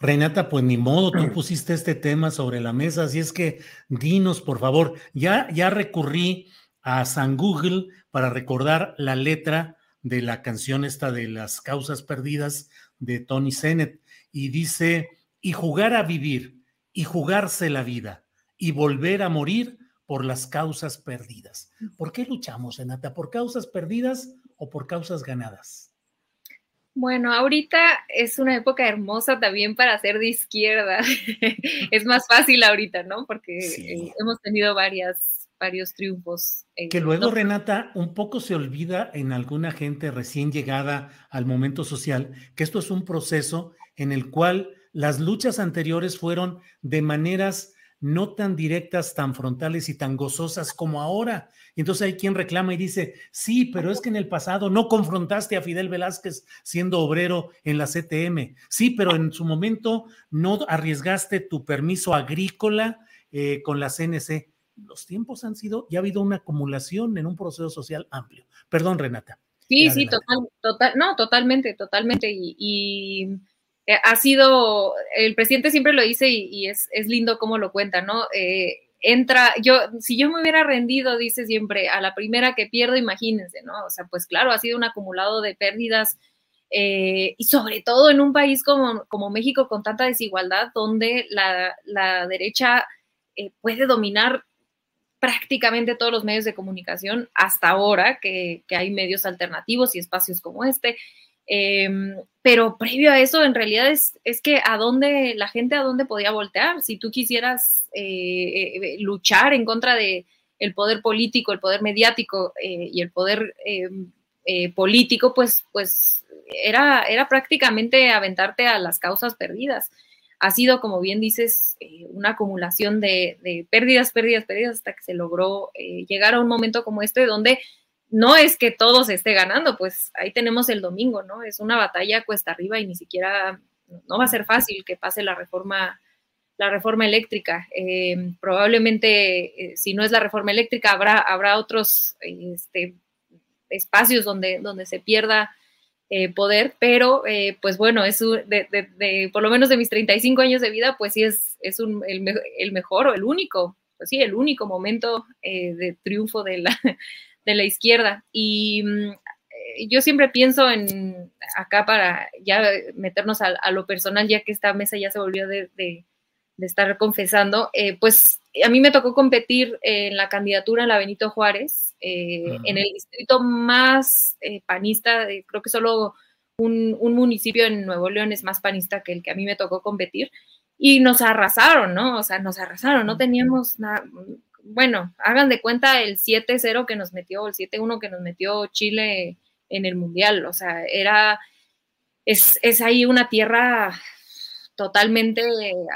Renata, pues ni modo, tú pusiste este tema sobre la mesa, así es que dinos, por favor, ya, ya recurrí a San Google para recordar la letra de la canción esta de las causas perdidas de Tony Sennett y dice, y jugar a vivir, y jugarse la vida, y volver a morir por las causas perdidas. ¿Por qué luchamos, Renata? ¿Por causas perdidas o por causas ganadas? Bueno, ahorita es una época hermosa también para ser de izquierda. es más fácil ahorita, ¿no? Porque hemos tenido varias, varios triunfos. que luego, Renata, un poco se olvida en alguna gente recién llegada al momento social que esto es un proceso en el cual las luchas anteriores fueron de maneras no tan directas, tan frontales y tan gozosas como ahora. Y entonces hay quien reclama y dice, sí, pero es que en el pasado no confrontaste a Fidel Velázquez siendo obrero en la CTM. Sí, pero en su momento no arriesgaste tu permiso agrícola eh, con la CNC. Los tiempos han sido, ya ha habido una acumulación en un proceso social amplio. Perdón, Renata. Sí, sí, total, total, no, totalmente, totalmente. y eh, ha sido, el presidente siempre lo dice y, es, lindo cómo lo cuenta, ¿no? Eh, entra, yo, si yo me hubiera rendido, dice siempre, a la primera que pierdo, imagínense, ¿no? O sea, pues claro, ha sido un acumulado de pérdidas eh, y sobre todo en un país como, México con tanta desigualdad, donde la, derecha puede dominar prácticamente todos los medios de comunicación hasta ahora, que, que hay medios alternativos y espacios como este. Em, pero previo a eso, en realidad es, es, que a dónde, la gente a dónde podía voltear. Si tú quisieras eh, eh, luchar en contra de el poder político, el poder mediático eh, y el poder em, político, pues, pues era, era prácticamente aventarte a las causas perdidas. Ha sido, como bien dices, una acumulación de, pérdidas, pérdidas, pérdidas, hasta que se logró llegar a un momento como este donde no es que todo se esté ganando, pues ahí tenemos el domingo, ¿no? Es una batalla cuesta arriba y ni siquiera, no va a ser fácil que pase la reforma, la reforma eléctrica. Eh, probablemente, eh, si no es la reforma eléctrica, habrá, habrá otros este, espacios donde, donde se pierda eh, poder, pero pues bueno, es de, por lo menos de mis 35 años de vida, pues sí es, es un, el, mejor o el único, pues sí, el único momento de triunfo de la de la izquierda. Y mm, eh, yo siempre pienso en acá para ya meternos a, lo personal, ya que esta mesa ya se volvió de, estar confesando, eh, pues a mí me tocó competir en la candidatura en la Benito Juárez, eh, en el distrito más panista, creo que solo un, un, municipio en Nuevo León es más panista que el que a mí me tocó competir, y nos arrasaron, ¿no? O sea, nos arrasaron, no teníamos nada, bueno, hagan de cuenta el 7-0 que nos metió, el 7-1 que nos metió Chile en el Mundial. O sea, era, es, ahí una tierra totalmente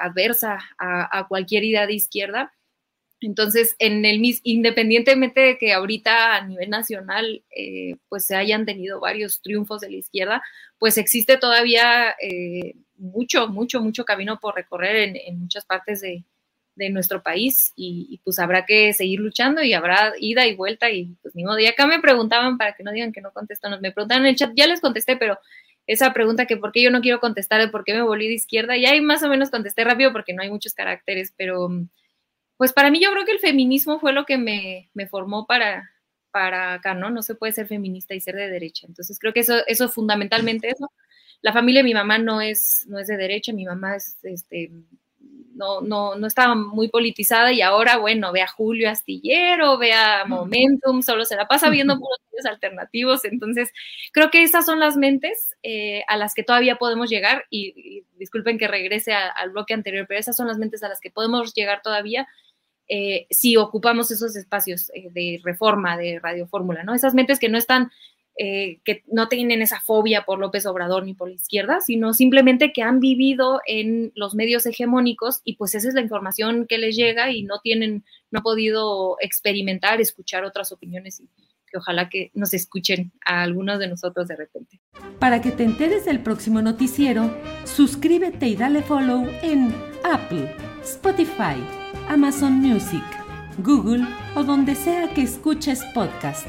adversa a, cualquier idea de izquierda. Entonces, en el independientemente de que ahorita a nivel nacional eh, pues se hayan tenido varios triunfos de la izquierda, pues existe todavía eh, mucho, mucho, mucho camino por recorrer en muchas partes de, de nuestro país y, pues habrá que seguir luchando y habrá ida y vuelta y pues ni modo. Y acá me preguntaban, para que no digan que no contesto, me preguntaban en el chat, ya les contesté, pero esa pregunta que por qué yo no quiero contestar de por qué me volví de izquierda, y ahí más o menos contesté rápido porque no hay muchos caracteres, pero pues para mí yo creo que el feminismo fue lo que me, me formó para, para acá, ¿no? No se puede ser feminista y ser de derecha. Entonces creo que eso, eso fundamentalmente eso. La familia de mi mamá no es, no es de derecha, mi mamá es, este, no, no, no estaba muy politizada y ahora, bueno, ve a Julio Astillero, ve a Momentum, solo se la pasa viendo puros medios alternativos. Entonces, creo que esas son las mentes eh, a las que todavía podemos llegar y, disculpen que regrese al bloque anterior, pero esas son las mentes a las que podemos llegar todavía eh, si ocupamos esos espacios eh, de reforma de Radio Fórmula, ¿no? Esas mentes que no están, eh, que no tienen esa fobia por López Obrador ni por la izquierda, sino simplemente que han vivido en los medios hegemónicos y pues esa es la información que les llega y no tienen, no han podido experimentar, escuchar otras opiniones y que ojalá que nos escuchen a algunos de nosotros de repente. Para que te enteres del próximo noticiero, suscríbete y dale follow en Apple, Spotify, Amazon Music, Google o donde sea que escuches podcast.